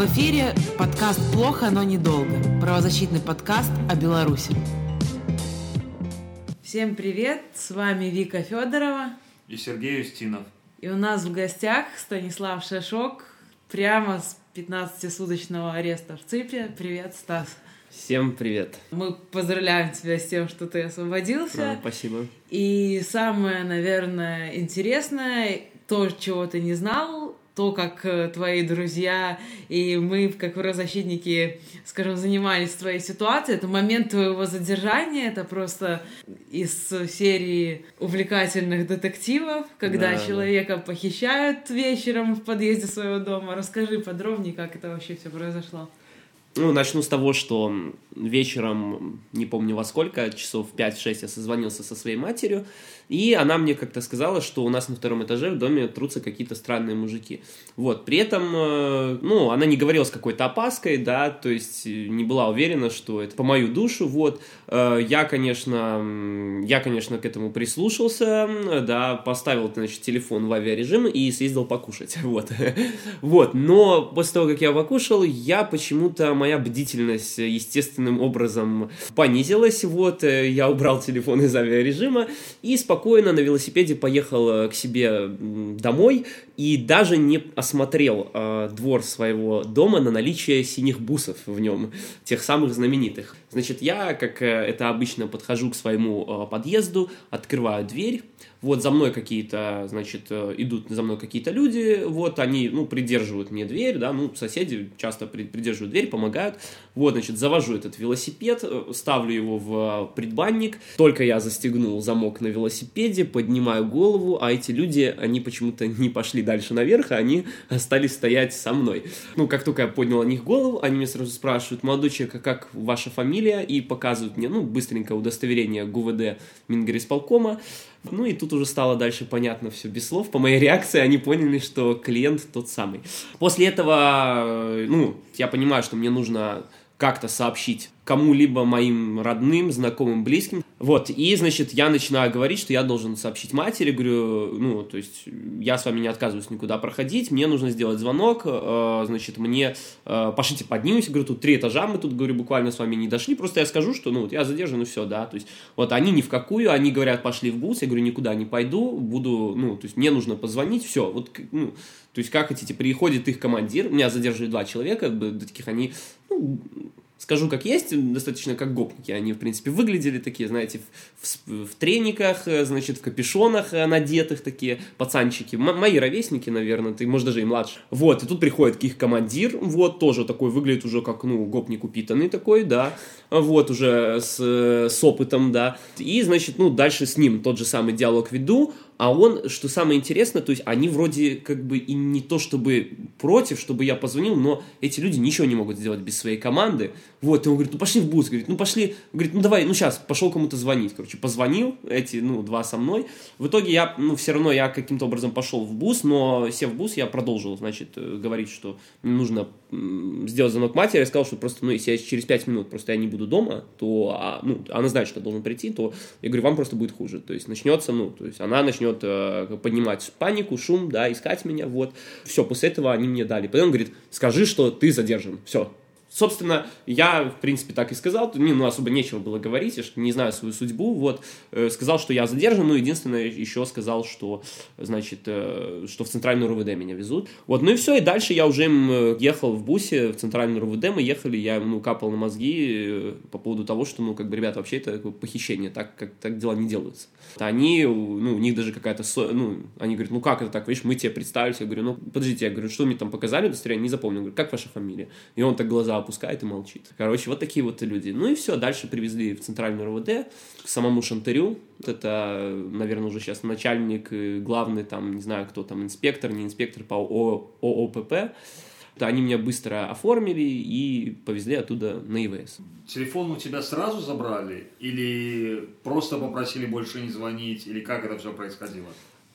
В эфире подкаст «Плохо, но недолго». Правозащитный подкаст о Беларуси. Всем привет! С вами Вика Федорова и Сергей Устинов. И у нас в гостях Станислав Шашок, прямо с 15-суточного ареста в ЦИПе. Привет, Стас! Всем привет. Мы поздравляем тебя с тем, что ты освободился. А, спасибо. И самое, наверное, интересное, то, чего ты не знал, то, как э, твои друзья и мы, как правозащитники, скажем, занимались твоей ситуацией, это момент твоего задержания, это просто из серии увлекательных детективов, когда да, человека да. похищают вечером в подъезде своего дома. Расскажи подробнее, как это вообще все произошло. Ну, начну с того, что вечером, не помню во сколько, часов 5-6 я созвонился со своей матерью, и она мне как-то сказала, что у нас на втором этаже в доме трутся какие-то странные мужики. Вот, при этом, э, ну, она не говорила с какой-то опаской, да, то есть э, не была уверена, что это по мою душу, вот. Э, я, конечно, я, конечно, к этому прислушался, да, поставил, значит, телефон в авиарежим и съездил покушать, вот. Вот, но после того, как я покушал, я почему-то, моя бдительность, естественным образом понизилась, вот, я убрал телефон из авиарежима и спокойно спокойно на велосипеде поехал э, к себе домой и даже не осмотрел э, двор своего дома на наличие синих бусов в нем, тех самых знаменитых. Значит, я, как э, это обычно, подхожу к своему э, подъезду, открываю дверь, вот за мной какие-то, значит, э, идут за мной какие-то люди, вот они, ну, придерживают мне дверь, да, ну, соседи часто придерживают дверь, помогают, вот, значит, завожу этот велосипед, э, ставлю его в предбанник, только я застегнул замок на велосипеде, поднимаю голову, а эти люди, они почему-то не пошли дальше наверх, а они остались стоять со мной. Ну, как только я поднял на них голову, они меня сразу спрашивают, молодой человек, а как ваша фамилия? И показывают мне, ну, быстренько удостоверение ГУВД Мингорисполкома, ну и тут уже стало дальше понятно все без слов. По моей реакции они поняли, что клиент тот самый. После этого, э, ну, я понимаю, что мне нужно как-то сообщить кому-либо моим родным, знакомым, близким. Вот, и, значит, я начинаю говорить, что я должен сообщить матери, говорю, ну, то есть, я с вами не отказываюсь никуда проходить, мне нужно сделать звонок, э, значит, мне, э, пошлите, поднимемся, говорю, тут три этажа, мы тут, говорю, буквально с вами не дошли, просто я скажу, что, ну, вот я задержан, и все, да, то есть, вот, они ни в какую, они говорят, пошли в бус, я говорю, никуда не пойду, буду, ну, то есть, мне нужно позвонить, все, вот, ну, то есть, как хотите, приходит их командир, меня задерживают два человека, таких они, ну, скажу как есть, достаточно как гопники. Они, в принципе, выглядели такие, знаете, в, в, в трениках, э, значит, в капюшонах э, надетых такие пацанчики. М- мои ровесники, наверное, ты, может, даже и младше. Вот, и тут приходит их командир, вот, тоже такой, выглядит уже как, ну, гопник упитанный такой, да, вот, уже с, с опытом, да. И, значит, ну, дальше с ним тот же самый диалог веду, а он, что самое интересное, то есть они вроде как бы и не то чтобы против, чтобы я позвонил, но эти люди ничего не могут сделать без своей команды. Вот, и он говорит, ну пошли в бус, говорит, ну пошли, говорит, ну давай, ну сейчас, пошел кому-то звонить, короче, позвонил, эти, ну, два со мной. В итоге я, ну, все равно я каким-то образом пошел в бус, но сев в бус, я продолжил, значит, э, говорить, что нужно сделать звонок матери, я сказал, что просто, ну, если я через пять минут просто я не буду дома, то, а, ну, она знает, что я должен прийти, то, я говорю, вам просто будет хуже, то есть начнется, ну, то есть она начнет э, поднимать панику, шум, да, искать меня, вот, все, после этого они мне дали, потом он говорит, скажи, что ты задержан, все, Собственно, я, в принципе, так и сказал, мне ну, особо нечего было говорить, я не знаю свою судьбу, вот, э, сказал, что я задержан, ну, единственное, еще сказал, что, значит, э, что в центральную РУВД меня везут, вот, ну и все, и дальше я уже ехал в бусе в центральную РУВД, мы ехали, я, ну, капал на мозги э, по поводу того, что, ну, как бы, ребята, вообще это похищение, так, как, так дела не делаются. Они, ну, у них даже какая-то, ну, они говорят, ну, как это так, видишь, мы тебе представились, я говорю, ну, подождите, я говорю, что мне там показали, удостоверение, не запомнил, говорю, как ваша фамилия? И он так глаза опускает и молчит. Короче, вот такие вот люди. Ну и все, дальше привезли в центральную РВД к самому Шантарю. Это, наверное, уже сейчас начальник, главный там, не знаю, кто там, инспектор, не инспектор по ООПП. Они меня быстро оформили и повезли оттуда на ИВС. Телефон у тебя сразу забрали? Или просто попросили больше не звонить? Или как это все происходило?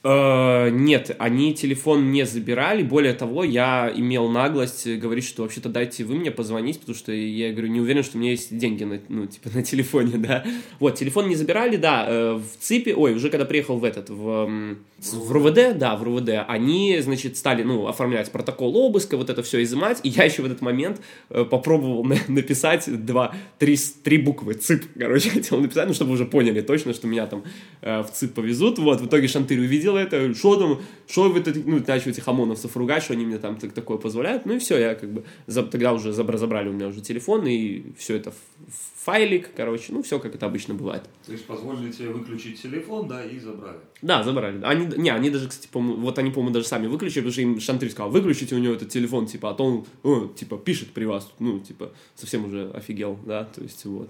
Э, нет, они телефон не забирали. Более того, я имел наглость говорить, что вообще-то дайте вы мне позвонить, потому что я говорю, не уверен, что у меня есть деньги на, ну, типа, на телефоне, да. Вот, телефон не забирали, да, э, в ЦИПе, ой, уже когда приехал в этот, в, в РУВД, да, в РУВД, они, значит, стали, ну, оформлять протокол обыска, вот это все изымать, и я еще в этот момент э, попробовал написать два, три, три буквы ЦИП, короче, хотел написать, ну, чтобы уже поняли точно, что меня там в ЦИП повезут, вот, в итоге Шантырь увидел дело это, что там, что вы, ну, начал этих ОМОНовцев ругать, что они мне там так, такое позволяют, ну и все, я как бы, за, тогда уже забрали у меня уже телефон, и все это в файлик, короче, ну, все, как это обычно бывает. То есть позволили тебе выключить телефон, да, и забрали? Да, забрали. Они, не, они даже, кстати, по вот они, по-моему, даже сами выключили, потому что им Шантырь сказал, выключите у него этот телефон, типа, а то он, ну, типа, пишет при вас, ну, типа, совсем уже офигел, да, то есть, вот.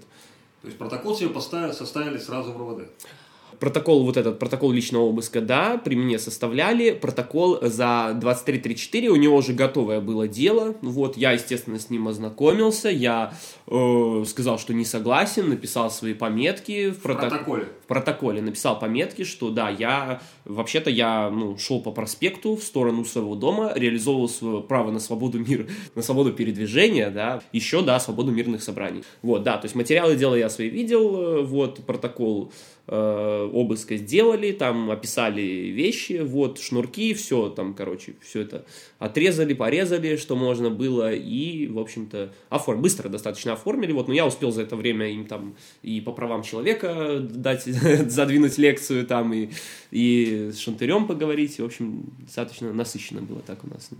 То есть протокол себе поставили, составили сразу в РОВД? Протокол вот этот, протокол личного обыска, да, при мне составляли. Протокол за 23.34, у него уже готовое было дело. Вот, я, естественно, с ним ознакомился. Я э, сказал, что не согласен, написал свои пометки. В, в прото... протоколе? В протоколе написал пометки, что да, я, вообще-то я, ну, шел по проспекту в сторону своего дома, реализовывал свое право на свободу мира, на свободу передвижения, да, еще, да, свободу мирных собраний. Вот, да, то есть материалы дела я свои видел, э, вот, протокол Э, обыска сделали, там описали вещи, вот, шнурки, все там, короче, все это отрезали, порезали, что можно было, и, в общем-то, оформ... быстро достаточно оформили, вот, но я успел за это время им там и по правам человека дать, задвинуть лекцию там, и, и с Шантырем поговорить, в общем, достаточно насыщенно было так у нас.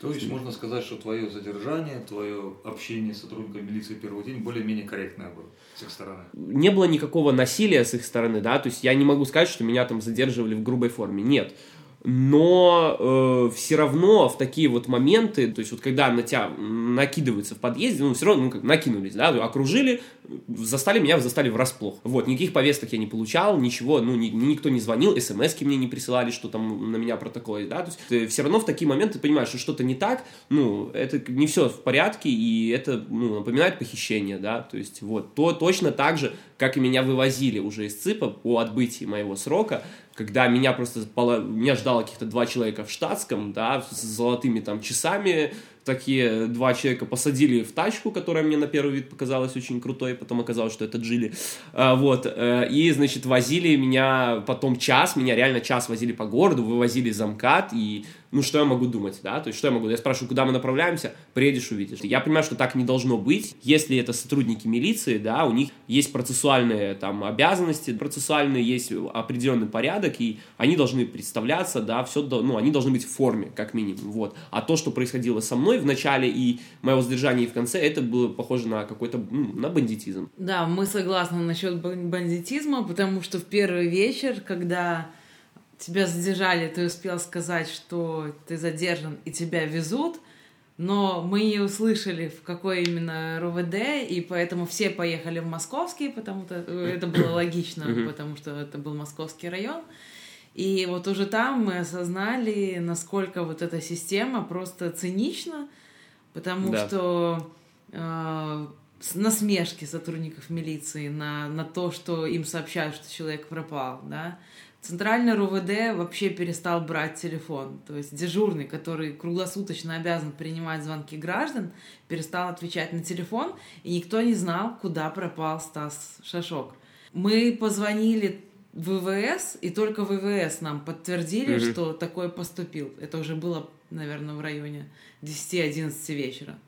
То есть можно сказать, что твое задержание, твое общение с сотрудниками милиции первый день более-менее корректное было с их стороны? Не было никакого насилия с их стороны, да, то есть я не могу сказать, что меня там задерживали в грубой форме, нет но э, все равно в такие вот моменты, то есть вот когда на тебя накидываются в подъезде, ну все равно ну, как накинулись, да, окружили, застали меня, застали врасплох. Вот, никаких повесток я не получал, ничего, ну ни, никто не звонил, смс мне не присылали, что там на меня протокол да, то есть ты все равно в такие моменты понимаешь, что что-то не так, ну это не все в порядке, и это ну, напоминает похищение, да, то есть вот, то точно так же, как и меня вывозили уже из ЦИПа по отбытии моего срока, когда меня просто, меня ждало каких-то два человека в штатском, да, с золотыми там часами, такие два человека посадили в тачку, которая мне на первый вид показалась очень крутой, потом оказалось, что это Джили, а, вот, э, и, значит, возили меня потом час, меня реально час возили по городу, вывозили замкат, и ну, что я могу думать, да, то есть, что я могу, я спрашиваю, куда мы направляемся, приедешь, увидишь. Я понимаю, что так не должно быть, если это сотрудники милиции, да, у них есть процессуальные, там, обязанности, процессуальные, есть определенный порядок, и они должны представляться, да, все, ну, они должны быть в форме, как минимум, вот. А то, что происходило со мной в начале и моего задержания и в конце, это было похоже на какой-то, ну, на бандитизм. Да, мы согласны насчет бандитизма, потому что в первый вечер, когда тебя задержали, ты успел сказать, что ты задержан и тебя везут, но мы не услышали, в какой именно РУВД, и поэтому все поехали в московский, потому что э, это было логично, потому что это был московский район. И вот уже там мы осознали, насколько вот эта система просто цинична, потому да. что э, насмешки сотрудников милиции на, на то, что им сообщают, что человек пропал, да, Центральный РУВД вообще перестал брать телефон. То есть дежурный, который круглосуточно обязан принимать звонки граждан, перестал отвечать на телефон, и никто не знал, куда пропал Стас Шашок. Мы позвонили в ВВС, и только ВВС нам подтвердили, mm-hmm. что такой поступил. Это уже было, наверное, в районе 10-11 вечера.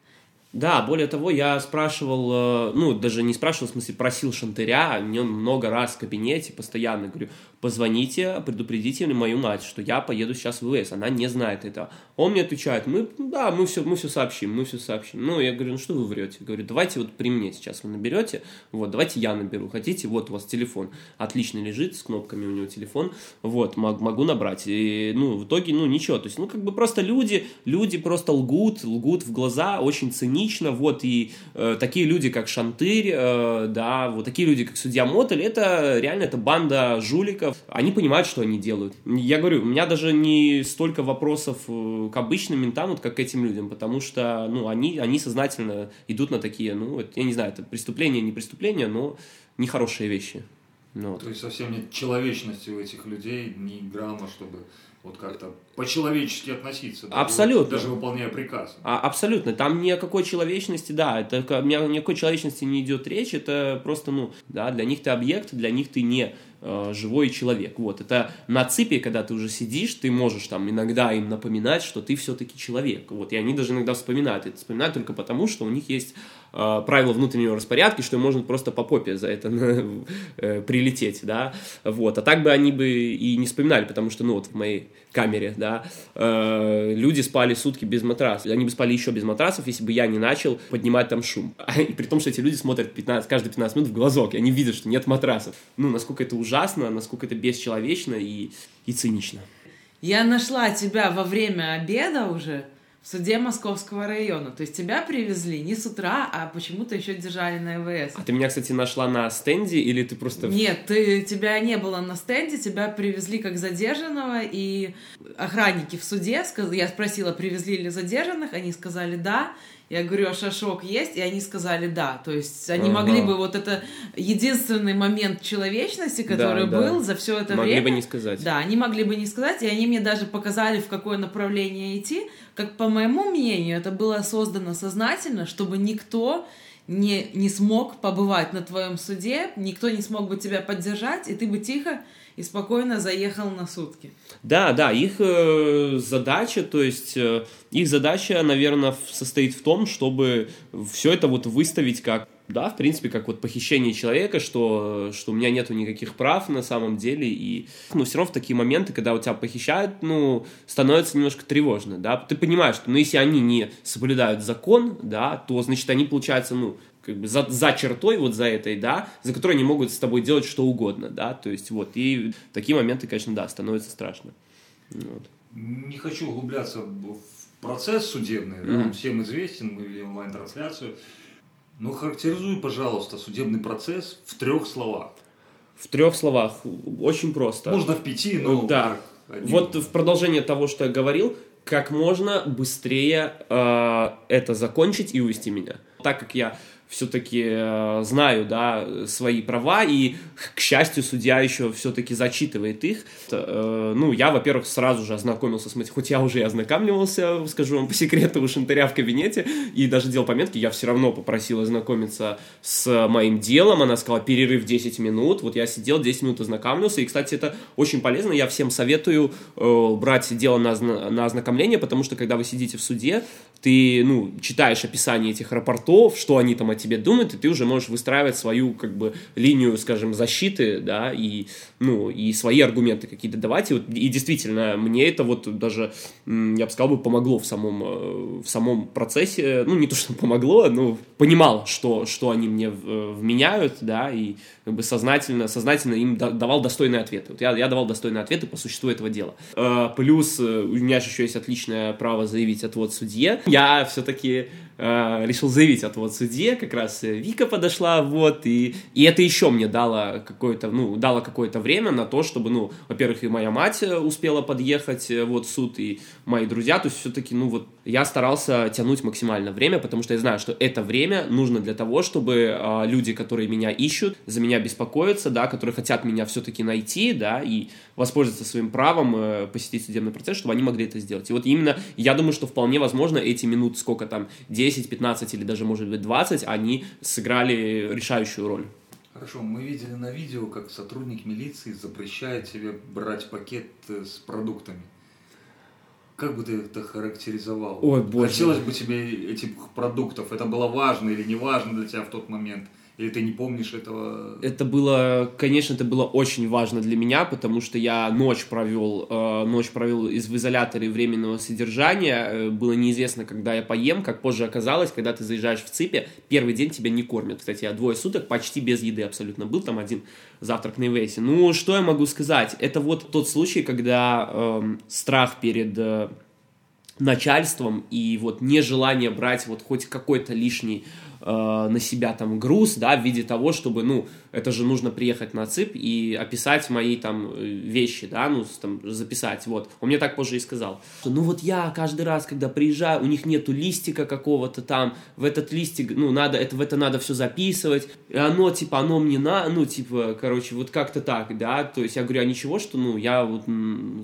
Да, более того, я спрашивал, э, ну, даже не спрашивал, в смысле, просил Шантыря, нем много раз в кабинете, постоянно говорю, позвоните, предупредите мою мать, что я поеду сейчас в ВС, она не знает этого. Он мне отвечает, мы, да, мы все, мы все сообщим, мы все сообщим. Ну, я говорю, ну что вы врете? Говорю, давайте вот при мне сейчас вы наберете, вот, давайте я наберу, хотите, вот у вас телефон, отлично лежит, с кнопками у него телефон, вот, могу набрать. И, ну, в итоге, ну, ничего, то есть, ну, как бы просто люди, люди просто лгут, лгут в глаза, очень цинично, вот, и э, такие люди, как Шантырь, э, да, вот такие люди, как Судья Мотель, это реально, это банда жуликов, они понимают, что они делают. Я говорю, у меня даже не столько вопросов э, к обычным ментам, вот как к этим людям, потому что, ну, они, они сознательно идут на такие, ну, я не знаю, это преступление, не преступление, но нехорошие вещи. Ну, вот. То есть совсем нет человечности у этих людей, ни грамма, чтобы вот как-то по-человечески относиться. даже- Абсолютно. Даже выполняя приказ. А, абсолютно. Там ни о какой человечности, да, это ни о какой человечности не идет речь, это просто, ну, да, для них ты объект, для них ты не э, живой человек. Вот, это на ципе, когда ты уже сидишь, ты можешь там иногда им напоминать, что ты все-таки человек. Вот, и они даже иногда вспоминают это. Вспоминают только потому, что у них есть правила внутреннего распорядка, что им можно просто по попе за это э, прилететь, да, вот, а так бы они бы и не вспоминали, потому что, ну, вот в моей камере, да, э, люди спали сутки без матраса, они бы спали еще без матрасов, если бы я не начал поднимать там шум, и при том, что эти люди смотрят 15, каждые 15 минут в глазок, и они видят, что нет матрасов, ну, насколько это ужасно, насколько это бесчеловечно и, и цинично. Я нашла тебя во время обеда уже в суде Московского района. То есть тебя привезли не с утра, а почему-то еще держали на ЭВС. А ты меня, кстати, нашла на стенде, или ты просто... Нет, ты, тебя не было на стенде, тебя привезли как задержанного, и охранники в суде, сказ- я спросила, привезли ли задержанных, они сказали «да», я говорю, а шашок есть? И они сказали «да». То есть они Ага. могли бы, вот это единственный момент человечности, который Да, да. был за все это Могли время. бы не сказать. Да, они могли бы не сказать, и они мне даже показали, в какое направление идти. Как по моему мнению, это было создано сознательно, чтобы никто не, не смог побывать на твоем суде, никто не смог бы тебя поддержать, и ты бы тихо и спокойно заехал на сутки. Да, да, их э, задача, то есть э, их задача, наверное, состоит в том, чтобы все это вот выставить как, да, в принципе, как вот похищение человека, что, что у меня нету никаких прав на самом деле, и, ну, все равно в такие моменты, когда у тебя похищают, ну, становится немножко тревожно, да, ты понимаешь, что, ну, если они не соблюдают закон, да, то, значит, они, получается, ну, как бы за, за чертой вот за этой, да, за которой они могут с тобой делать что угодно, да, то есть вот, и такие моменты, конечно, да, становится страшно. Вот. Не хочу углубляться в процесс судебный, да, Мгм. он всем известен, мы вели онлайн-трансляцию. Но характеризуй, пожалуйста, судебный процесс в трех словах. В трех словах, очень просто. Можно в пяти, но Да. один. Вот в продолжение того, что я говорил, как можно быстрее э, это закончить и увести меня. Так как я все-таки знаю, да, свои права, и, к счастью, судья еще все-таки зачитывает их. Э, ну, я, во-первых, сразу же ознакомился с материалом, хоть я уже и ознакомливался, скажу вам по секрету, у Шантаря в кабинете, и даже делал пометки, я все равно попросил ознакомиться с моим делом, она сказала, перерыв 10 минут, вот я сидел 10 минут ознакомился, и, кстати, это очень полезно, я всем советую э, брать дело на, на ознакомление, потому что, когда вы сидите в суде, ты, ну, читаешь описание этих рапортов, что они там о тебе думают, и ты уже можешь выстраивать свою, как бы, линию, скажем, защиты, да, и, ну, и свои аргументы какие-то давать, и, вот, и действительно, мне это вот даже, я бы сказал, бы, помогло в самом, э, в самом процессе, ну, не то, что помогло, но понимал, что, что они мне в- вменяют, да, и как бы сознательно, сознательно им да- давал достойные ответы. Вот я, я давал достойные ответы по существу этого дела. Э, плюс э, у меня же еще есть отличное право заявить отвод судье. Я все-таки э, решил заявить отвод судье, как раз э, Вика подошла, вот, и, и это еще мне дало какое-то, ну, дало какое-то время на то, чтобы, ну, во-первых, и моя мать э, успела подъехать, э, вот, суд, и мои друзья, то есть все-таки, ну, вот, я старался тянуть максимально время, потому что я знаю, что это время нужно для того, чтобы э, люди, которые меня ищут, за меня беспокоятся, да, которые хотят меня все-таки найти, да, и воспользоваться своим правом э, посетить судебный процесс, чтобы они могли это сделать. И вот именно, я думаю, что вполне возможно эти минут, сколько там, 10, 15 или даже, может быть, 20, они сыграли решающую роль. Хорошо, мы видели на видео, как сотрудник милиции запрещает тебе брать пакет э, с продуктами. Как бы ты это характеризовал? Ой, боже. Хотелось бы тебе этих продуктов. Это было важно или не важно для тебя в тот момент? Или ты не помнишь этого? Это было, конечно, это было очень важно для меня, потому что я ночь провел, э, ночь провел из в изоляторе временного содержания. Э, было неизвестно, когда я поем. Как позже оказалось, когда ты заезжаешь в ЦИПе, первый день тебя не кормят. Кстати, я двое суток почти без еды абсолютно был. Там один завтрак на Ивейсе. Ну, что я могу сказать? Это вот тот случай, когда эм, страх перед э, начальством и вот нежелание брать вот хоть какой-то лишний э, на себя там груз, да, в виде того, чтобы, ну, это же нужно приехать на ЦИП и описать мои там э, вещи, да, ну, там, записать, вот. Он мне так позже и сказал, что, ну, вот я каждый раз, когда приезжаю, у них нету листика какого-то там, в этот листик, ну, надо, это, в это надо все записывать, и оно, типа, оно мне на, ну, типа, короче, вот как-то так, да, то есть я говорю, а ничего, что, ну, я вот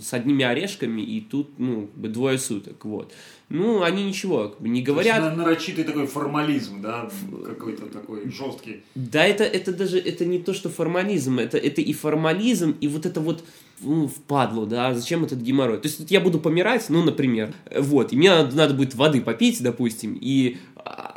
с одними орешками, и тут, ну, двое суток, вот. Ну, они ничего как бы не говорят. То есть, нарочитый такой формализм, да, какой-то такой жесткий. Да, это, это даже, это не то, что формализм, это, это и формализм, и вот это вот впадло, да, зачем этот геморрой? То есть я буду помирать, ну, например, вот, и мне надо, надо будет воды попить, допустим, и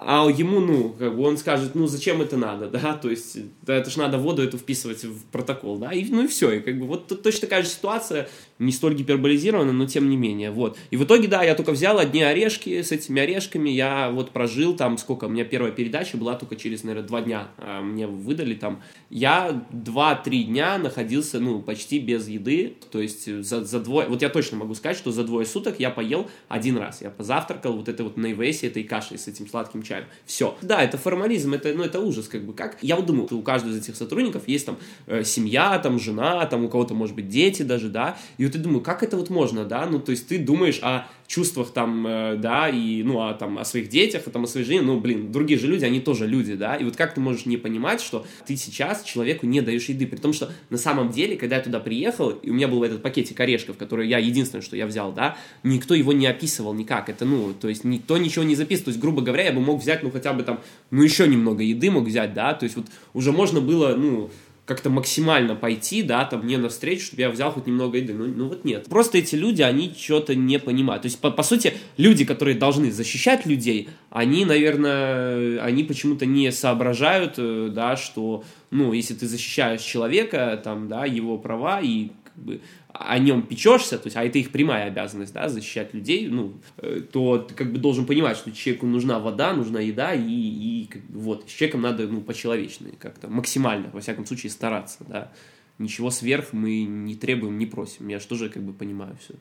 а ему, ну, как бы он скажет, ну, зачем это надо, да, то есть, да, это же надо воду эту вписывать в протокол, да, и, ну, и все, и как бы вот точно такая же ситуация, не столь гиперболизирована, но тем не менее, вот. И в итоге, да, я только взял одни орешки, с этими орешками я вот прожил там, сколько, у меня первая передача была только через, наверное, два дня, а мне выдали там, я два-три дня находился, ну, почти без еды, то есть за, за двое, вот я точно могу сказать, что за двое суток я поел один раз, я позавтракал вот этой вот наивесе, этой кашей с этим сладким чаем. Все. Да, это формализм, это, ну, это ужас, как бы, как. Я вот думаю, у каждого из этих сотрудников есть там э, семья, там жена, там у кого-то, может быть, дети даже, да, и вот я думаю, как это вот можно, да, ну, то есть ты думаешь о чувствах там, э, да, и, ну, о, там, о своих детях, а там, о своей жене, ну, блин, другие же люди, они тоже люди, да, и вот как ты можешь не понимать, что ты сейчас человеку не даешь еды, при том, что на самом деле, когда я туда приехал, и у меня был этот пакетик орешков, который я, единственное, что я взял, да, никто его не описывал никак, это, ну, то есть никто ничего не записывал, то есть, грубо говоря, я бы мог взять, ну, хотя бы там, ну, еще немного еды мог взять, да, то есть вот уже можно было, ну, как-то максимально пойти, да, там мне навстречу, чтобы я взял хоть немного еды. Ну, ну вот нет. Просто эти люди, они что-то не понимают. То есть, по, по сути, люди, которые должны защищать людей, они, наверное, они почему-то не соображают, э, да, что, ну, если ты защищаешь человека, там, да, его права и как бы о нем печешься, то есть, а это их прямая обязанность, да, защищать людей, ну, э, то ты как бы должен понимать, что человеку нужна вода, нужна еда, и, и вот, с человеком надо, ну, по-человечной как-то, максимально, во всяком случае, стараться, да. Ничего сверх мы не требуем, не просим. Я же тоже как бы понимаю все.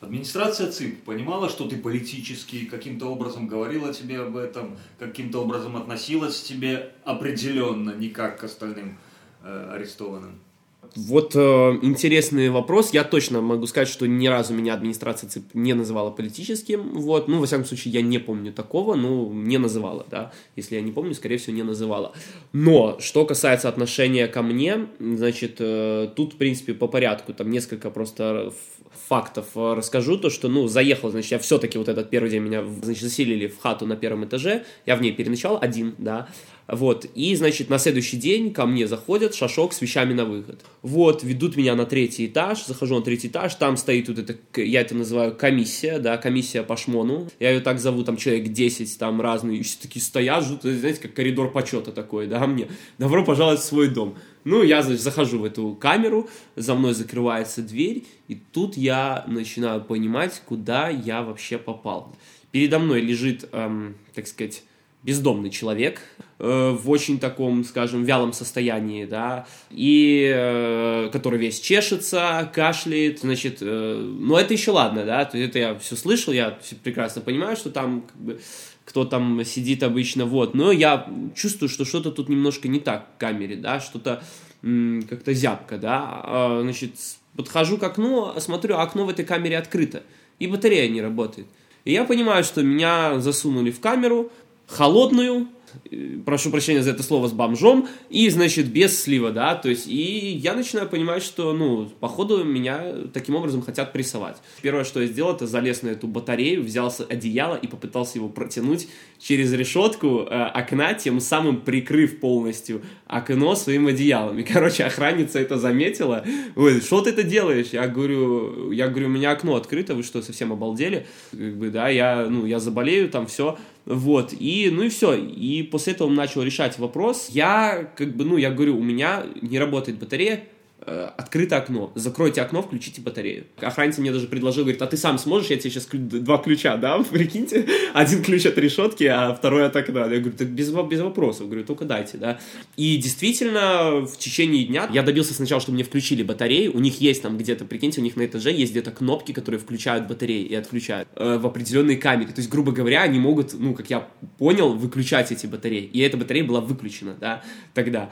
Администрация ЦИП понимала, что ты политический, каким-то образом говорила тебе об этом, каким-то образом относилась к тебе определенно, не как к остальным э, арестованным? Вот э, интересный вопрос. Я точно могу сказать, что ни разу меня администрация ЦИП не называла политическим. Вот. Ну, во всяком случае, я не помню такого, но не называла, да. Если я не помню, скорее всего, не называла. Но, что касается отношения ко мне, значит, э, тут, в принципе, по порядку. Там несколько просто фактов э, расскажу. То, что, ну, заехал, значит, я все-таки вот этот первый день меня, значит, заселили в хату на первом этаже. Я в ней переночевал один, да. Вот, и, значит, на следующий день ко мне заходят шашок с вещами на выход. Вот, ведут меня на третий этаж, захожу на третий этаж, там стоит вот это, я это называю комиссия, да, комиссия по шмону. Я ее так зову, там человек 10, там разные, все такие стоят, жут, знаете, как коридор почета такой, да, мне. Добро пожаловать в свой дом. Ну, я значит, захожу в эту камеру, за мной закрывается дверь, и тут я начинаю понимать, куда я вообще попал. Передо мной лежит, эм, так сказать, бездомный человек э, в очень таком, скажем, вялом состоянии, да, и э, который весь чешется, кашляет, значит, э, ну это еще ладно, да, то есть это я все слышал, я прекрасно понимаю, что там как бы кто там сидит обычно, вот, но я чувствую, что что-то тут немножко не так в камере, да, что-то как-то зябко, да, а, значит, подхожу к окну, смотрю, окно в этой камере открыто, и батарея не работает. И я понимаю, что меня засунули в камеру, холодную, э, прошу прощения за это слово, с бомжом, и, значит, без слива, да, то есть, и я начинаю понимать, что, ну, походу, меня таким образом хотят прессовать. Первое, что я сделал, это залез на эту батарею, взял одеяло и попытался его протянуть через решетку э, окна, тем самым прикрыв полностью окно своим одеялом. И, короче, охранница это заметила. Ой, что ты это делаешь? Я говорю, я говорю, у меня окно открыто, вы что, совсем обалдели? Как бы, да, я, ну, я заболею, там все. Вот, и, ну и все. И после этого он начал решать вопрос. Я, как бы, ну, я говорю, у меня не работает батарея, открыто окно, закройте окно, включите батарею. Охранница мне даже предложил, говорит, а ты сам сможешь, я тебе сейчас два ключа дам, прикиньте, один ключ от решетки, а второй от окна. Я говорю, так без, без вопросов, говорю, только дайте, да. И действительно, в течение дня я добился сначала, чтобы мне включили батареи, у них есть там где-то, прикиньте, у них на этаже есть где-то кнопки, которые включают батареи и отключают э, в определенные камеры. То есть, грубо говоря, они могут, ну, как я понял, выключать эти батареи. И эта батарея была выключена, да, тогда.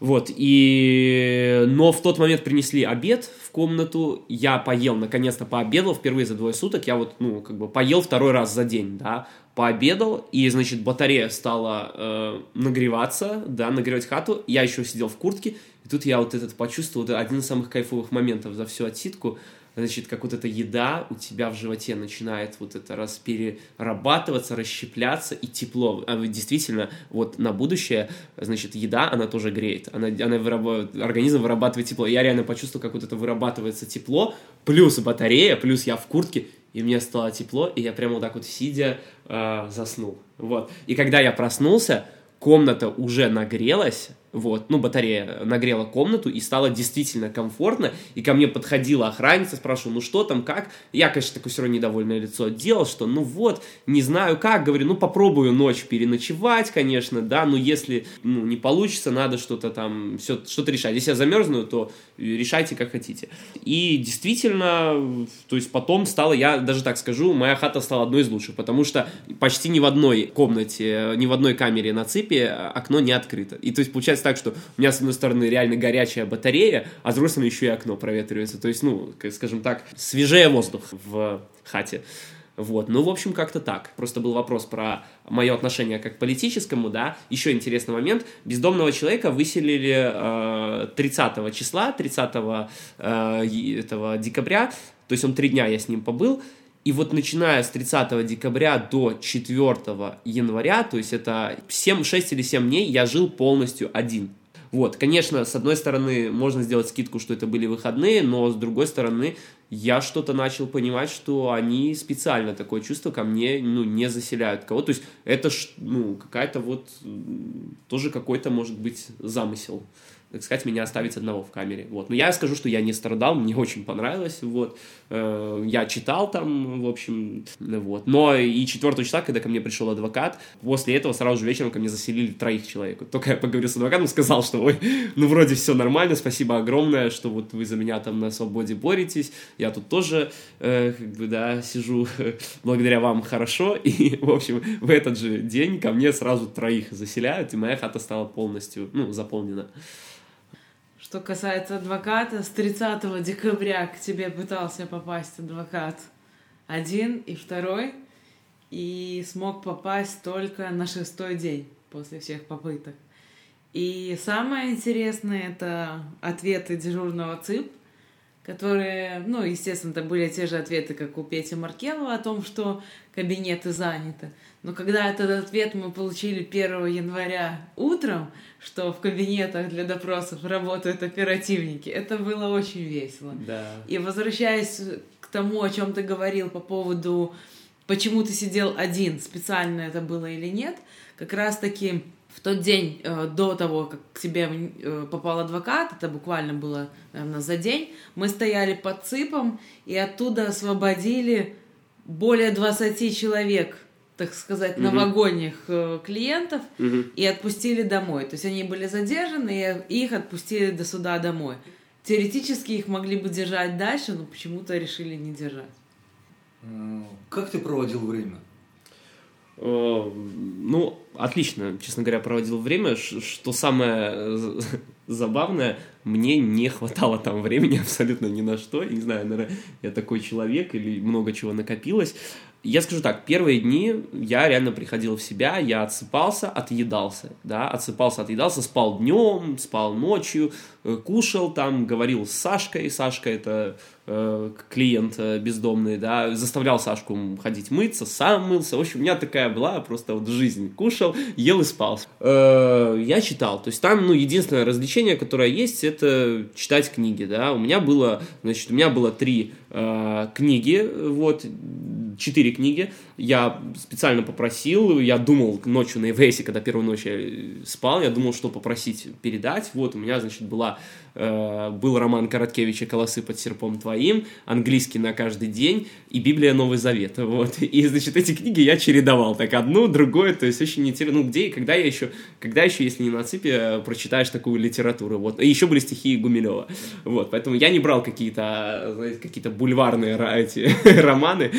Вот, и... Но в тот момент принесли обед в комнату, я поел, наконец-то пообедал впервые за двое суток, я вот, ну, как бы поел второй раз за день, да, пообедал, и, значит, батарея стала э, нагреваться, да, нагревать хату, я еще сидел в куртке, и тут я вот этот почувствовал, это один из самых кайфовых моментов за всю отсидку, значит, как вот эта еда у тебя в животе начинает вот это раз перерабатываться, расщепляться и тепло. А действительно, вот на будущее, значит, еда, она тоже греет. Она, она вырабатывает, организм вырабатывает тепло. Я реально почувствовал, как вот это вырабатывается тепло, плюс батарея, плюс я в куртке, и мне стало тепло, и я прямо вот так вот сидя э, заснул. Вот. И когда я проснулся, комната уже нагрелась, вот, ну, батарея нагрела комнату, и стало действительно комфортно, и ко мне подходила охранница, спрашивала, ну, что там, как? Я, конечно, такое все равно недовольное лицо делал, что, ну, вот, не знаю как, говорю, ну, попробую ночь переночевать, конечно, да, но если, ну, не получится, надо что-то там, все, что-то решать. Если я замерзну, то решайте как хотите. И действительно, то есть потом стало, я даже так скажу, моя хата стала одной из лучших, потому что почти ни в одной комнате, ни в одной камере на цепи окно не открыто. И то есть получается так, что у меня с одной стороны реально горячая батарея, а с другой стороны еще и окно проветривается. То есть, ну, скажем так, свежее воздух в хате. Вот, ну, в общем, как-то так. Просто был вопрос про мое отношение как к политическому, да. Еще интересный момент. Бездомного человека выселили э, 30 числа, 30 э, этого декабря, то есть он три дня я с ним побыл, и вот начиная с 30 декабря до 4 января, то есть это 7, 6 или 7 дней, я жил полностью один. Вот, конечно, с одной стороны, можно сделать скидку, что это были выходные, но с другой стороны, я что-то начал понимать, что они специально такое чувство ко мне, ну, не заселяют кого. То есть это, ну, какая-то вот, тоже какой-то, может быть, замысел так сказать, меня оставить одного в камере. Вот. Но я скажу, что я не страдал, мне очень понравилось. Вот. Э, я читал там, в общем, вот. Но и 4 числа, когда ко мне пришел адвокат, после этого сразу же вечером ко мне заселили троих человек. Только я поговорил с адвокатом, сказал, что ой, ну вроде все нормально, спасибо огромное, что вот вы за меня там на свободе боретесь. Я тут тоже, э, как бы, да, сижу благодаря вам хорошо. И, в общем, в этот же день ко мне сразу троих заселяют, и моя хата стала полностью, ну, заполнена. Что касается адвоката, с 30 декабря к тебе пытался попасть адвокат. Один и второй, и смог попасть только на шестой день после всех попыток. И самое интересное — это ответы дежурного ЦИП, которые, ну, естественно, это были те же ответы, как у Пети Маркелова о том, что кабинеты заняты. Но когда этот ответ мы получили 1 января утром, что в кабинетах для допросов работают оперативники, это было очень весело. Да. И возвращаясь к тому, о чем ты говорил по поводу, почему ты сидел один, специально это было или нет, как раз-таки в тот день э, до того, как к тебе э, попал адвокат, это буквально было, наверное, за день, мы стояли под ЦИПом и оттуда освободили более 20 человек так сказать, новогодних э, клиентов угу. и отпустили домой. То есть они были задержаны, и их отпустили до суда домой. Теоретически их могли бы держать дальше, но почему-то решили не держать. Как ты проводил время? Э, ну, отлично, честно говоря, проводил время. Что самое забавное, мне не хватало там времени абсолютно ни на что. Не знаю, наверное, я такой человек или много чего накопилось. Я скажу так, первые дни я реально приходил в себя, я отсыпался, отъедался, да, отсыпался, отъедался, спал днем, спал ночью, э, кушал там, говорил с Сашкой, Сашка это э, клиент э, бездомный, да, заставлял Сашку ходить мыться, сам мылся, в общем, у меня такая была просто вот жизнь, кушал, ел и спал. Э, я читал, то есть там, ну, единственное развлечение, которое есть, это читать книги, да, у меня было, значит, у меня было три э, книги, вот, четыре книги. Я специально попросил, я думал ночью на ИВС, когда первую ночь я спал, я думал, что попросить передать. Вот у меня, значит, была Э, был роман Короткевича «Колосы под серпом твоим», английский на каждый день и Библия Новый Завет. Вот. И, значит, эти книги я чередовал так одну, другую, то есть очень интересно. Ну, где и когда я еще, когда еще, если не на ципе, э, прочитаешь такую литературу. Вот. И еще были стихи Гумилева. Вот. Поэтому я не брал какие-то, знаете, какие-то бульварные эти романы.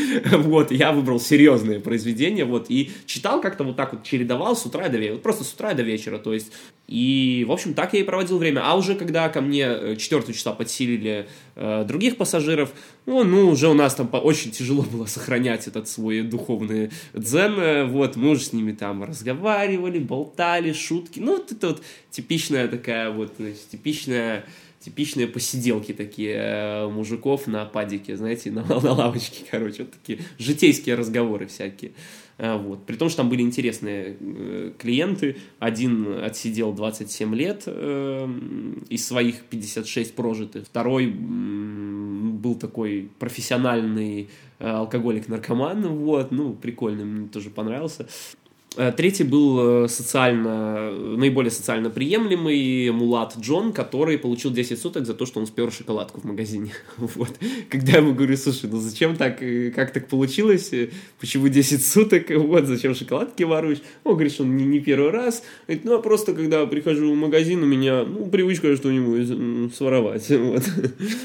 Вот, я выбрал серьезные произведения, вот, и читал как-то вот так вот, чередовал с утра до вечера, просто с утра до вечера, то есть, и, в общем, так я и проводил время. А уже когда ко мне 4 часа подсилили э, других пассажиров, ну, ну, уже у нас там очень тяжело было сохранять этот свой духовный дзен, э, вот, мы уже с ними там разговаривали, болтали, шутки, ну, вот это вот типичная такая вот, значит, типичная типичные посиделки такие э, мужиков на падике, знаете, на, на лавочке, короче, вот такие житейские разговоры всякие. Э, вот. При том, что там были интересные э, клиенты. Один отсидел 27 лет из своих 56 прожитых. Второй был такой профессиональный алкоголик-наркоман. Вот. Ну, прикольный, мне тоже понравился. Э, третий был э, социально, наиболее социально приемлемый Мулат Джон, который получил 10 суток за то, что он спер шоколадку в магазине. Вот. Когда я ему говорю, слушай, ну зачем так, э, как так получилось, почему 10 суток, вот, зачем шоколадки воруешь? Он говорит, что он не, не первый раз. Говорит, ну, а просто, когда прихожу в магазин, у меня, ну, привычка что-нибудь своровать. Вот.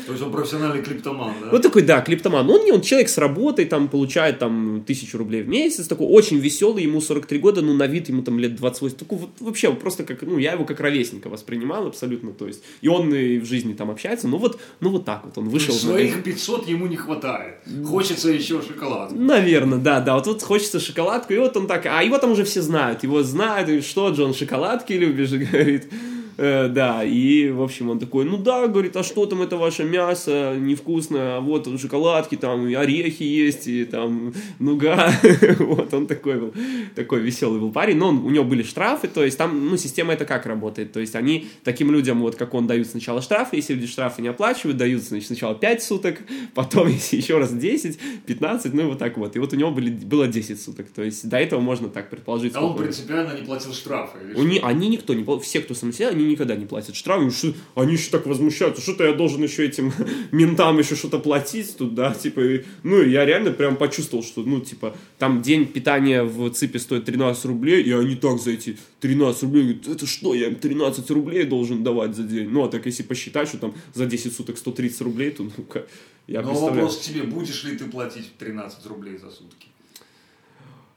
То есть он профессиональный клиптоман, да? Вот такой, да, клиптоман. Он, не, он человек с работой, там, получает, там, тысячу рублей в месяц, такой очень веселый, ему 43 23 года, ну, на вид ему там лет 28. Такой вот вообще просто как, ну, я его как ровесника воспринимал абсолютно, то есть, и он и в жизни там общается, ну вот, ну вот так вот он вышел. Своих 500 ему не хватает, хочется еще шоколадку. Наверное, да, да, вот тут хочется шоколадку, и вот он так, а его там уже все знают, его знают, что, Джон, шоколадки любишь, говорит. Э, да, и, в общем, он такой, ну да, говорит, а что там это ваше мясо невкусное, а вот шоколадки, там, и орехи есть, и там, нуга, вот, он такой был, такой веселый был парень, но он, у него были штрафы, то есть там, ну, система это как работает, то есть они таким людям, вот, как он, дают сначала штрафы, если люди штрафы не оплачивают, дают, значит, сначала 5 суток, потом, если еще раз 10, 15, ну, и вот так вот, и вот у него были, было 10 суток, то есть до этого можно так предположить. А он принципиально не платил штрафы? Они, они никто не все, кто самосел, они никогда не платят штрафы, что, они еще так возмущаются, что-то я должен еще этим ментам еще что-то платить тут, да, типа, и, ну, я реально прям почувствовал, что, ну, типа, там день питания в ЦИПе стоит 13 рублей, и они так за эти 13 рублей говорят, это что, я им 13 рублей должен давать за день? Ну, а так если посчитать, что там за 10 суток 130 рублей, то, ну-ка, я Но представляю. вопрос тебе, будешь ли ты платить 13 рублей за сутки?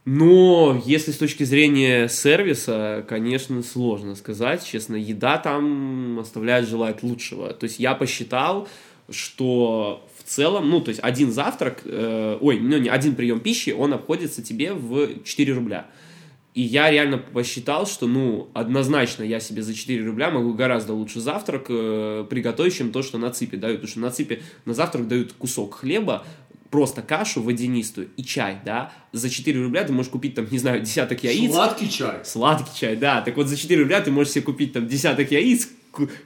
Но если с точки зрения сервиса, конечно, сложно сказать. Честно, еда там оставляет желать лучшего. То есть я посчитал, что в целом, ну, то есть один завтрак, э, ой, ну, не один прием пищи, он обходится тебе в 4 рубля. И я реально посчитал, что, ну, однозначно я себе за 4 рубля могу гораздо лучше завтрак э, приготовить, чем то, что на ЦИПе дают. Потому что на ЦИПе на завтрак дают кусок хлеба, просто кашу водянистую и чай, да, за 4 рубля ты можешь купить там, не знаю, десяток яиц. Сладкий чай. Сладкий чай, да. Так вот за 4 рубля ты можешь себе купить там десяток яиц,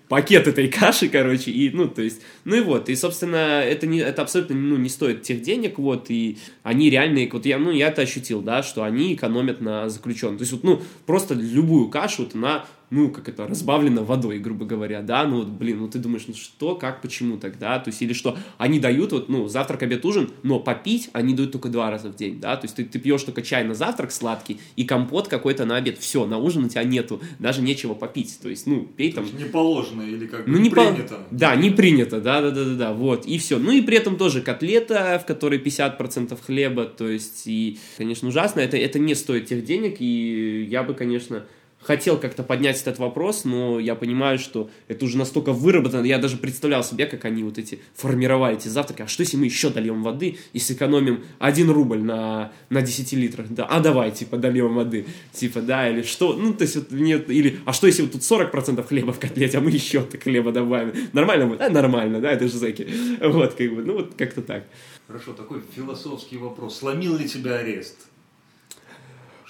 пакет этой каши, короче, и, ну, то есть, ну и вот, и, собственно, это, не, это абсолютно, ну, не стоит тех денег, вот, и они реальные, вот я, ну, я это ощутил, да, что они экономят на заключенном, то есть, вот, ну, просто любую кашу, вот, она ну, как это, разбавлено водой, грубо говоря, да, ну, вот, блин, ну, ты думаешь, ну, что, как, почему тогда, то есть, или что, они дают, вот, ну, завтрак, обед, ужин, но попить они дают только два раза в день, да, то есть, ты, ты пьешь только чай на завтрак сладкий и компот какой-то на обед, все, на ужин у тебя нету, даже нечего попить, то есть, ну, пей там... Не положено или как ну, не, не принято. По... Да, не принято, да, да, да, да, да, вот, и все, ну, и при этом тоже котлета, в которой 50% хлеба, то есть, и, конечно, ужасно, это, это не стоит тех денег, и я бы, конечно, хотел как-то поднять этот вопрос, но я понимаю, что это уже настолько выработано, я даже представлял себе, как они вот эти формировали эти завтраки, а что если мы еще дольем воды и сэкономим 1 рубль на, на 10 литрах, да, а давай, типа, дольем воды, типа, да, или что, ну, то есть, вот, нет, или, а что если вот тут 40% хлеба в котлете, а мы еще так хлеба добавим, нормально будет? А, нормально, да, это же зэки, вот, как бы, ну, вот как-то так. Хорошо, такой философский вопрос, сломил ли тебя арест?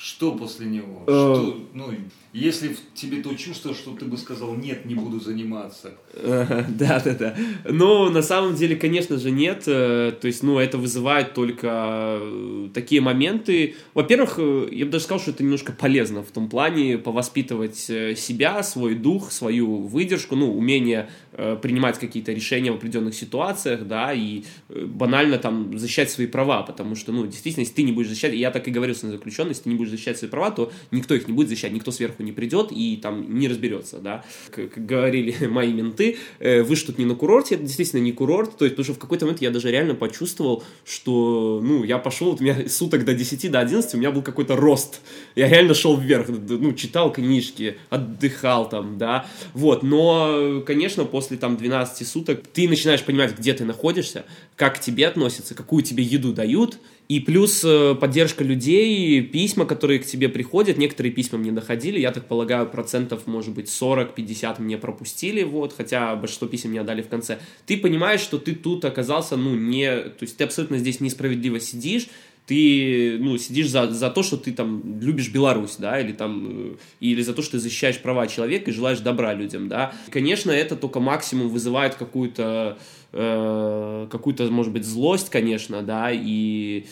Что после него? Э, что, ну, если в тебе то чувство, что ты бы сказал, нет, не буду заниматься. Да, да, да. Но на самом деле, конечно же, нет. Э, то есть, ну, это вызывает только э, такие моменты. Во-первых, э, я бы даже сказал, что это немножко полезно в том плане повоспитывать себя, свой дух, свою выдержку, ну, умение принимать какие-то решения в определенных ситуациях, да, и банально там защищать свои права, потому что, ну, действительно, если ты не будешь защищать, я так и говорил с заключенным, если ты не будешь защищать свои права, то никто их не будет защищать, никто сверху не придет и там не разберется, да. Как, говорили мои менты, э, вы что тут не на курорте, это действительно не курорт, то есть, потому что в какой-то момент я даже реально почувствовал, что, ну, я пошел, вот у меня суток до 10, до 11, у меня был какой-то рост, я реально шел вверх, ну, читал книжки, отдыхал там, да, вот, но, конечно, после там 12 суток ты начинаешь понимать, где ты находишься, как к тебе относятся, какую тебе еду дают, и плюс э, поддержка людей, письма, которые к тебе приходят. Некоторые письма мне доходили, я так полагаю, процентов, может быть, 40-50 мне пропустили, вот, хотя большинство писем мне отдали в конце. Ты понимаешь, что ты тут оказался, ну, не... То есть ты абсолютно здесь несправедливо сидишь, ты ну, сидишь за, за то, что ты там любишь Беларусь, да, или там, э, или за то, что ты защищаешь права человека и желаешь добра людям, да. Конечно, это только максимум вызывает какую-то э, какую-то, может быть, злость, конечно, да, и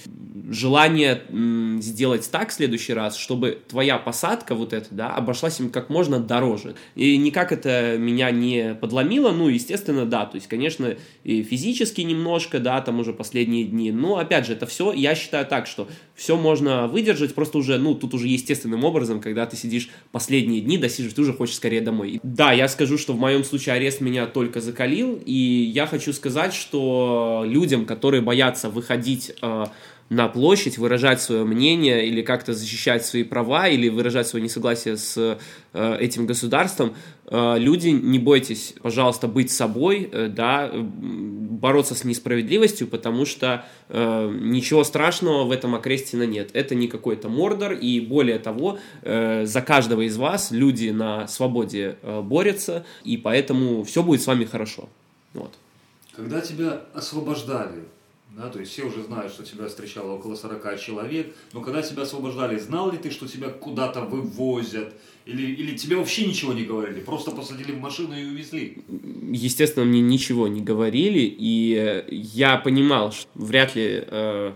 желание м, сделать так в следующий раз, чтобы твоя посадка вот эта, да, обошлась им как можно дороже. И никак это меня не подломило, ну, естественно, да, то есть, конечно, и физически немножко, да, там уже последние дни, но, опять же, это все, я считаю так, что все можно выдержать, просто уже, ну, тут уже естественным образом, когда ты сидишь последние дни, досиживаешь, ты уже хочешь скорее домой. Да, я скажу, что в моем случае арест меня только закалил, и я хочу сказать, что людям, которые боятся выходить э, на площадь, выражать свое мнение или как-то защищать свои права или выражать свое несогласие с э, этим государством, э, люди, не бойтесь, пожалуйста, быть собой, э, да, бороться с несправедливостью, потому что э, ничего страшного в этом окрестина нет. Это не какой-то мордор, и более того, э, за каждого из вас люди на свободе э, борются, и поэтому все будет с вами хорошо. Вот. Когда тебя освобождали, да, то есть все уже знают, что тебя встречало около 40 человек, но когда тебя освобождали, знал ли ты, что тебя куда-то вывозят, или, или тебе вообще ничего не говорили, просто посадили в машину и увезли? Естественно, мне ничего не говорили, и я понимал, что вряд ли э,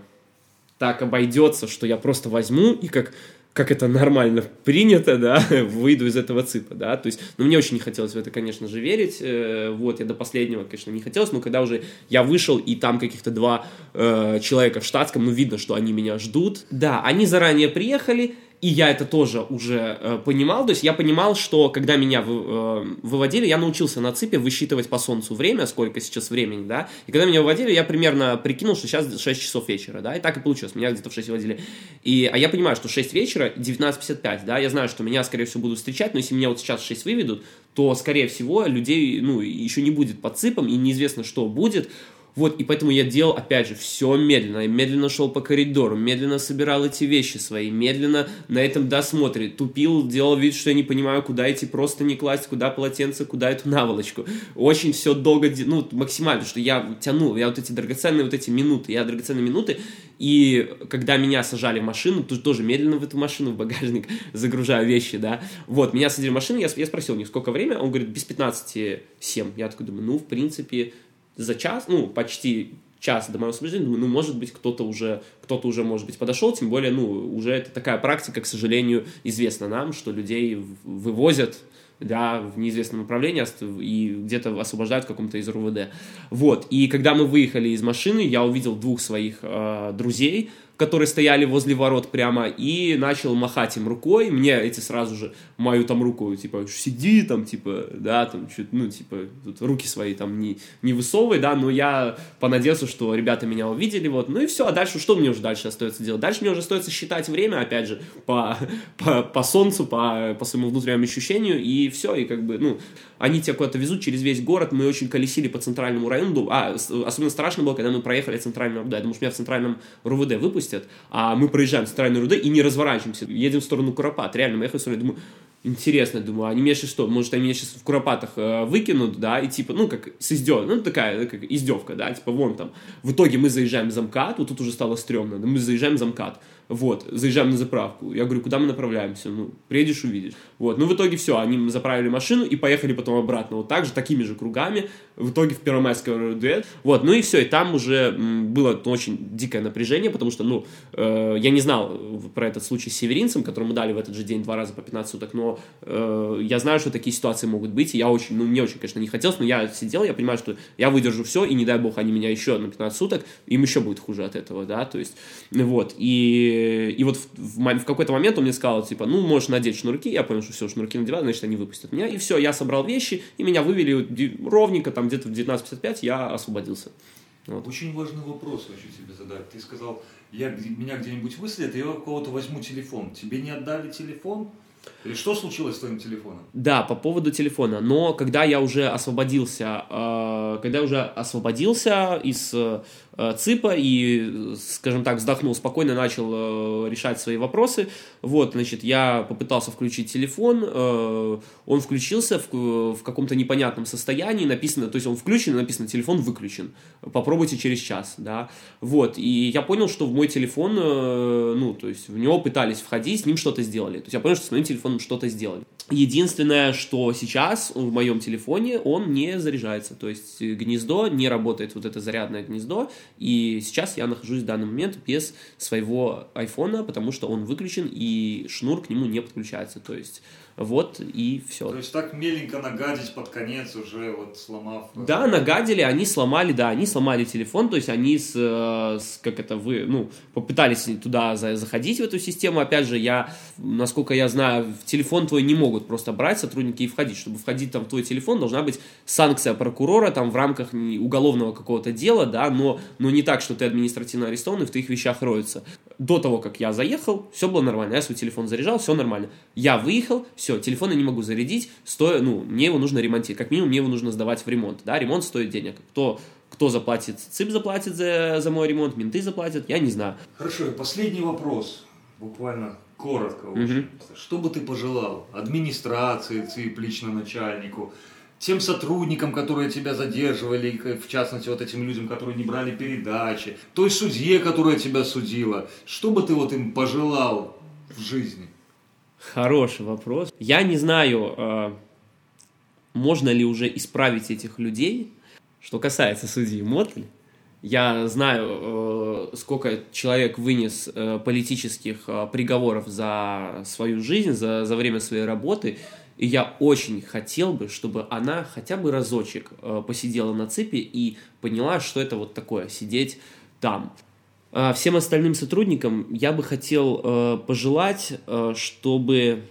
так обойдется, что я просто возьму и как как это нормально принято, да, выйду из этого ципа, да, то есть, ну, мне очень не хотелось в это, конечно же, верить, э, вот, я до последнего, конечно, не хотелось, но когда уже я вышел, и там каких-то два э, человека в штатском, ну, видно, что они меня ждут, да, они заранее приехали, и я это тоже уже э, понимал, то есть я понимал, что когда меня вы, э, выводили, я научился на ципе высчитывать по солнцу время, сколько сейчас времени, да, и когда меня выводили, я примерно прикинул, что сейчас 6 часов вечера, да, и так и получилось, меня где-то в 6 выводили, и, а я понимаю, что 6 вечера, 19.55, да, я знаю, что меня, скорее всего, будут встречать, но если меня вот сейчас в 6 выведут, то, скорее всего, людей, ну, еще не будет под ципом, и неизвестно, что будет, вот, и поэтому я делал, опять же, все медленно. Я медленно шел по коридору, медленно собирал эти вещи свои, медленно на этом досмотре. Тупил, делал вид, что я не понимаю, куда идти, просто не класть, куда полотенце, куда эту наволочку. Очень все долго, ну, максимально, что я тянул, я вот эти драгоценные вот эти минуты, я драгоценные минуты, и когда меня сажали в машину, то тоже медленно в эту машину, в багажник загружаю вещи, да, вот, меня садили в машину, я, я спросил у них, сколько время, он говорит, без 15 7. Я такой думаю, ну, в принципе, за час, ну, почти час до моего освобождения, думаю, ну, может быть, кто-то уже, кто-то уже, может быть, подошел, тем более, ну, уже это такая практика, к сожалению, известна нам, что людей вывозят, да, в неизвестном направлении и где-то освобождают в каком-то из РУВД. Вот, и когда мы выехали из машины, я увидел двух своих э, друзей, которые стояли возле ворот прямо, и начал махать им рукой. Мне эти сразу же мою там руку, типа, сиди там, типа, да, там, чуть, ну, типа, тут руки свои там не, не высовывай, да, но я понадеялся, что ребята меня увидели, вот, ну и все, а дальше, что мне уже дальше остается делать? Дальше мне уже остается считать время, опять же, по, по, по солнцу, по, по своему внутреннему ощущению, и все, и как бы, ну, они тебя куда-то везут через весь город, мы очень колесили по центральному району, а, особенно страшно было, когда мы проехали центральный РУВД, я думаю, что меня в центральном РУВД выпустят, а мы проезжаем центральный РУВД и не разворачиваемся, едем в сторону Куропат, реально, мы ехали в сторону, думаю, интересно, думаю, они меня сейчас что, может, они меня сейчас в Куропатах э, выкинут, да, и типа, ну, как с издев, ну, такая, как издевка, да, типа, вон там. В итоге мы заезжаем в замкат, вот тут уже стало стрёмно, мы заезжаем в замкат, вот, заезжаем на заправку. Я говорю, куда мы направляемся? Ну, приедешь, увидишь. Вот, ну, в итоге все, они заправили машину и поехали потом обратно. Вот так же, такими же кругами. В итоге в Первомайское дуэт. Вот, ну и все, и там уже было очень дикое напряжение, потому что, ну, э, я не знал про этот случай с северинцем, которому дали в этот же день два раза по 15 суток, но но э, я знаю, что такие ситуации могут быть, и я очень, ну, мне очень, конечно, не хотелось, но я сидел, я понимаю, что я выдержу все, и не дай бог они меня еще на 15 суток, им еще будет хуже от этого, да, то есть, вот, и, и вот в, в, в какой-то момент он мне сказал, типа, ну, можешь надеть шнурки, я понял, что все, шнурки надеваю, значит, они выпустят меня, и все, я собрал вещи, и меня вывели ровненько, там, где-то в 19.55 я освободился. Вот. Очень важный вопрос хочу тебе задать. Ты сказал, я, меня где-нибудь выследят, я у кого-то возьму телефон. Тебе не отдали телефон? Или что случилось с твоим телефоном? Да, по поводу телефона. Но когда я уже освободился, э, когда я уже освободился из э, ЦИПа и, скажем так, вздохнул спокойно, начал э, решать свои вопросы, вот, значит, я попытался включить телефон, э, он включился в, в каком-то непонятном состоянии, написано, то есть он включен, написано телефон выключен, попробуйте через час, да, вот, и я понял, что в мой телефон, э, ну, то есть в него пытались входить, с ним что-то сделали, то есть я понял, что с моим телефоном что-то сделали. Единственное, что сейчас в моем телефоне он не заряжается, то есть гнездо, не работает вот это зарядное гнездо, и сейчас я нахожусь в данный момент без своего айфона, потому что он выключен и шнур к нему не подключается, то есть вот и все. То есть так меленько нагадить под конец уже вот сломав. Да, нагадили, они сломали, да, они сломали телефон, то есть они с, э, с как это вы, ну, попытались туда заходить в эту систему. Опять же, я, насколько я знаю, в телефон твой не могут просто брать сотрудники и входить. Чтобы входить там в твой телефон, должна быть санкция прокурора там в рамках уголовного какого-то дела, да, но, но не так, что ты административно арестован и в твоих вещах роются. До того, как я заехал, все было нормально, я свой телефон заряжал, все нормально. Я выехал, все, телефон я не могу зарядить, стоя, ну, мне его нужно ремонтировать, как минимум мне его нужно сдавать в ремонт, да, ремонт стоит денег, кто, кто заплатит, ЦИП заплатит за, за мой ремонт, менты заплатят, я не знаю. Хорошо, последний вопрос, буквально коротко. Угу. Что бы ты пожелал администрации, ЦИП, лично начальнику, тем сотрудникам, которые тебя задерживали, в частности, вот этим людям, которые не брали передачи, той судье, которая тебя судила, что бы ты вот им пожелал в жизни? Хороший вопрос. Я не знаю, э, можно ли уже исправить этих людей. Что касается судьи Мотли, я знаю, э, сколько человек вынес э, политических приговоров за свою жизнь, за, за время своей работы, и я очень хотел бы, чтобы она хотя бы разочек посидела на цепи и поняла, что это вот такое, сидеть там. А всем остальным сотрудникам я бы хотел э, пожелать, э, чтобы,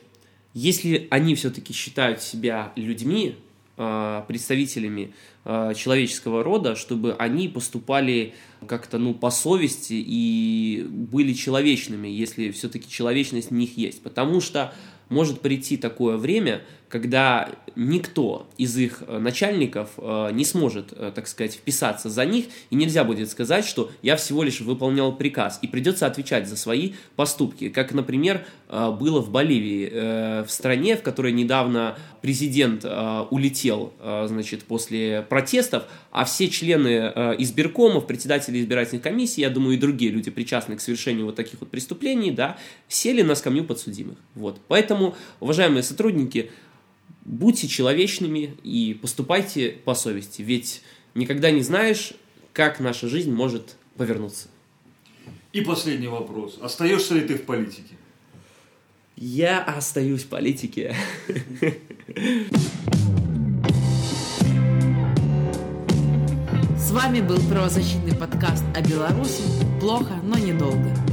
если они все-таки считают себя людьми, э, представителями э, человеческого рода, чтобы они поступали как-то ну по совести и были человечными, если все-таки человечность в них есть, потому что может прийти такое время, когда никто из их э, начальников э, не сможет, э, так сказать, вписаться за них, и нельзя будет сказать, что я всего лишь выполнял приказ, и придется отвечать за свои поступки, как, например, было в Боливии, в стране, в которой недавно президент улетел, значит, после протестов, а все члены избиркомов, председатели избирательных комиссий, я думаю, и другие люди, причастные к совершению вот таких вот преступлений, да, сели на скамью подсудимых. Вот. Поэтому, уважаемые сотрудники, будьте человечными и поступайте по совести, ведь никогда не знаешь, как наша жизнь может повернуться. И последний вопрос. Остаешься ли ты в политике? Я остаюсь в политике. С вами был правозащитный подкаст о Беларуси. Плохо, но недолго.